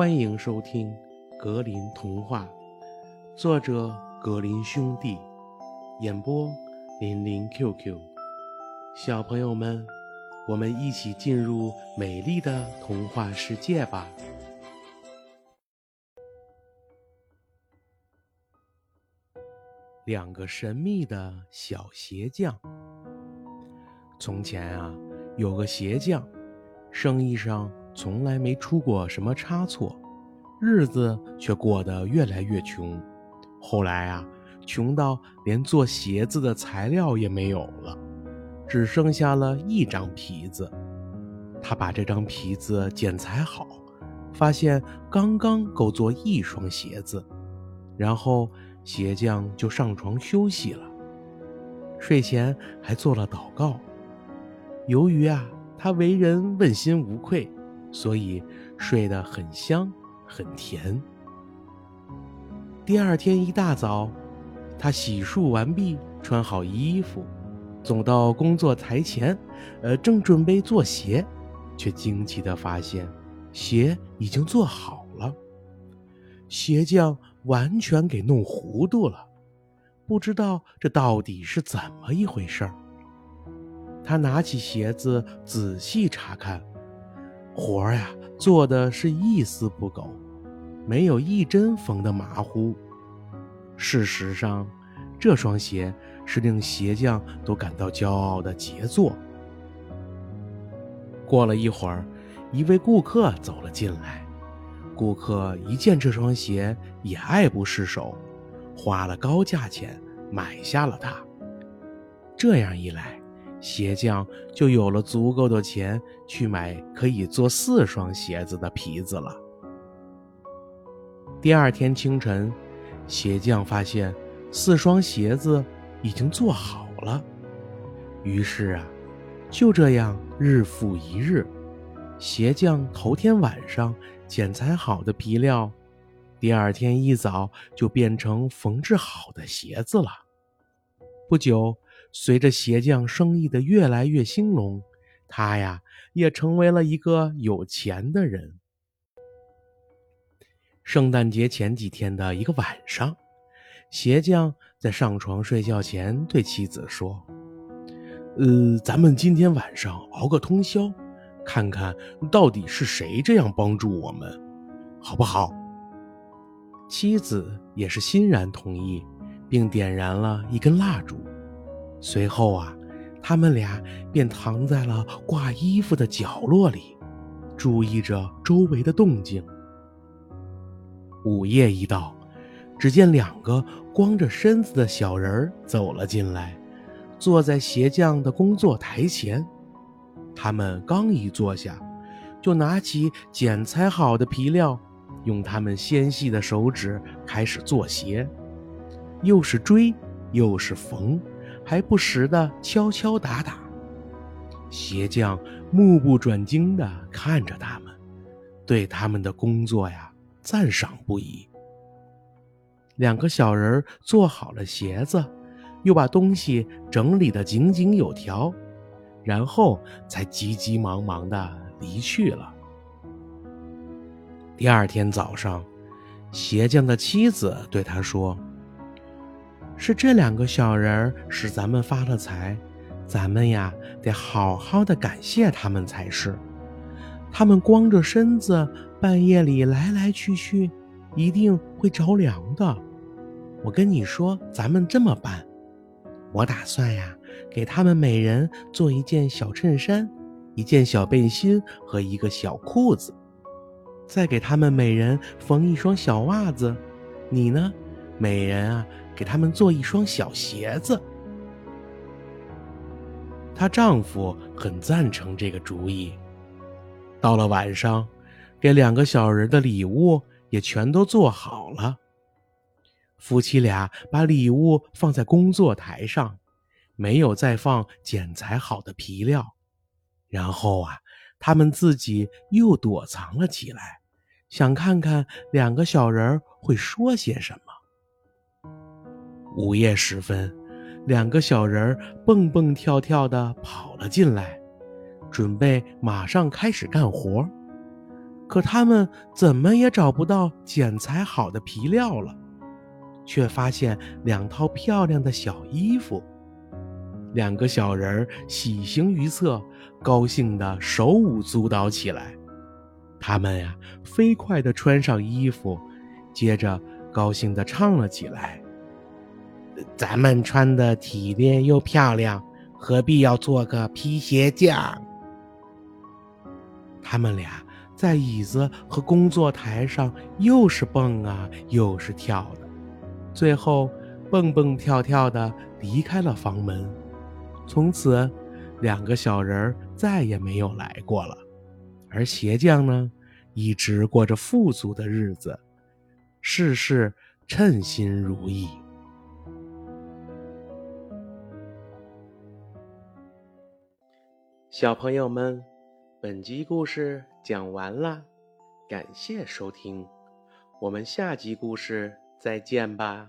欢迎收听《格林童话》，作者格林兄弟，演播林林 QQ。小朋友们，我们一起进入美丽的童话世界吧！两个神秘的小鞋匠。从前啊，有个鞋匠，生意上。从来没出过什么差错，日子却过得越来越穷。后来啊，穷到连做鞋子的材料也没有了，只剩下了一张皮子。他把这张皮子剪裁好，发现刚刚够做一双鞋子。然后鞋匠就上床休息了，睡前还做了祷告。由于啊，他为人问心无愧。所以睡得很香很甜。第二天一大早，他洗漱完毕，穿好衣服，走到工作台前，呃，正准备做鞋，却惊奇地发现，鞋已经做好了。鞋匠完全给弄糊涂了，不知道这到底是怎么一回事儿。他拿起鞋子仔细查看。活儿呀，做的是一丝不苟，没有一针缝的马虎。事实上，这双鞋是令鞋匠都感到骄傲的杰作。过了一会儿，一位顾客走了进来。顾客一见这双鞋，也爱不释手，花了高价钱买下了它。这样一来，鞋匠就有了足够的钱去买可以做四双鞋子的皮子了。第二天清晨，鞋匠发现四双鞋子已经做好了。于是啊，就这样日复一日，鞋匠头天晚上剪裁好的皮料，第二天一早就变成缝制好的鞋子了。不久。随着鞋匠生意的越来越兴隆，他呀也成为了一个有钱的人。圣诞节前几天的一个晚上，鞋匠在上床睡觉前对妻子说：“呃，咱们今天晚上熬个通宵，看看到底是谁这样帮助我们，好不好？”妻子也是欣然同意，并点燃了一根蜡烛。随后啊，他们俩便躺在了挂衣服的角落里，注意着周围的动静。午夜一到，只见两个光着身子的小人走了进来，坐在鞋匠的工作台前。他们刚一坐下，就拿起剪裁好的皮料，用他们纤细的手指开始做鞋，又是锥，又是缝。还不时的敲敲打打，鞋匠目不转睛地看着他们，对他们的工作呀赞赏不已。两个小人做好了鞋子，又把东西整理得井井有条，然后才急急忙忙地离去了。第二天早上，鞋匠的妻子对他说。是这两个小人儿使咱们发了财，咱们呀得好好的感谢他们才是。他们光着身子半夜里来来去去，一定会着凉的。我跟你说，咱们这么办，我打算呀给他们每人做一件小衬衫、一件小背心和一个小裤子，再给他们每人缝一双小袜子。你呢，每人啊？给他们做一双小鞋子。她丈夫很赞成这个主意。到了晚上，给两个小人的礼物也全都做好了。夫妻俩把礼物放在工作台上，没有再放剪裁好的皮料。然后啊，他们自己又躲藏了起来，想看看两个小人会说些什么。午夜时分，两个小人儿蹦蹦跳跳地跑了进来，准备马上开始干活。可他们怎么也找不到剪裁好的皮料了，却发现两套漂亮的小衣服。两个小人儿喜形于色，高兴的手舞足蹈起来。他们呀，飞快地穿上衣服，接着高兴地唱了起来：“咱们穿的体面又漂亮，何必要做个皮鞋匠？”他们俩在椅子和工作台上又是蹦啊，又是跳的，最后蹦蹦跳跳的离开了房门。从此，两个小人再也没有来过了。而鞋匠呢，一直过着富足的日子，事事称心如意。小朋友们，本集故事讲完了，感谢收听，我们下集故事再见吧。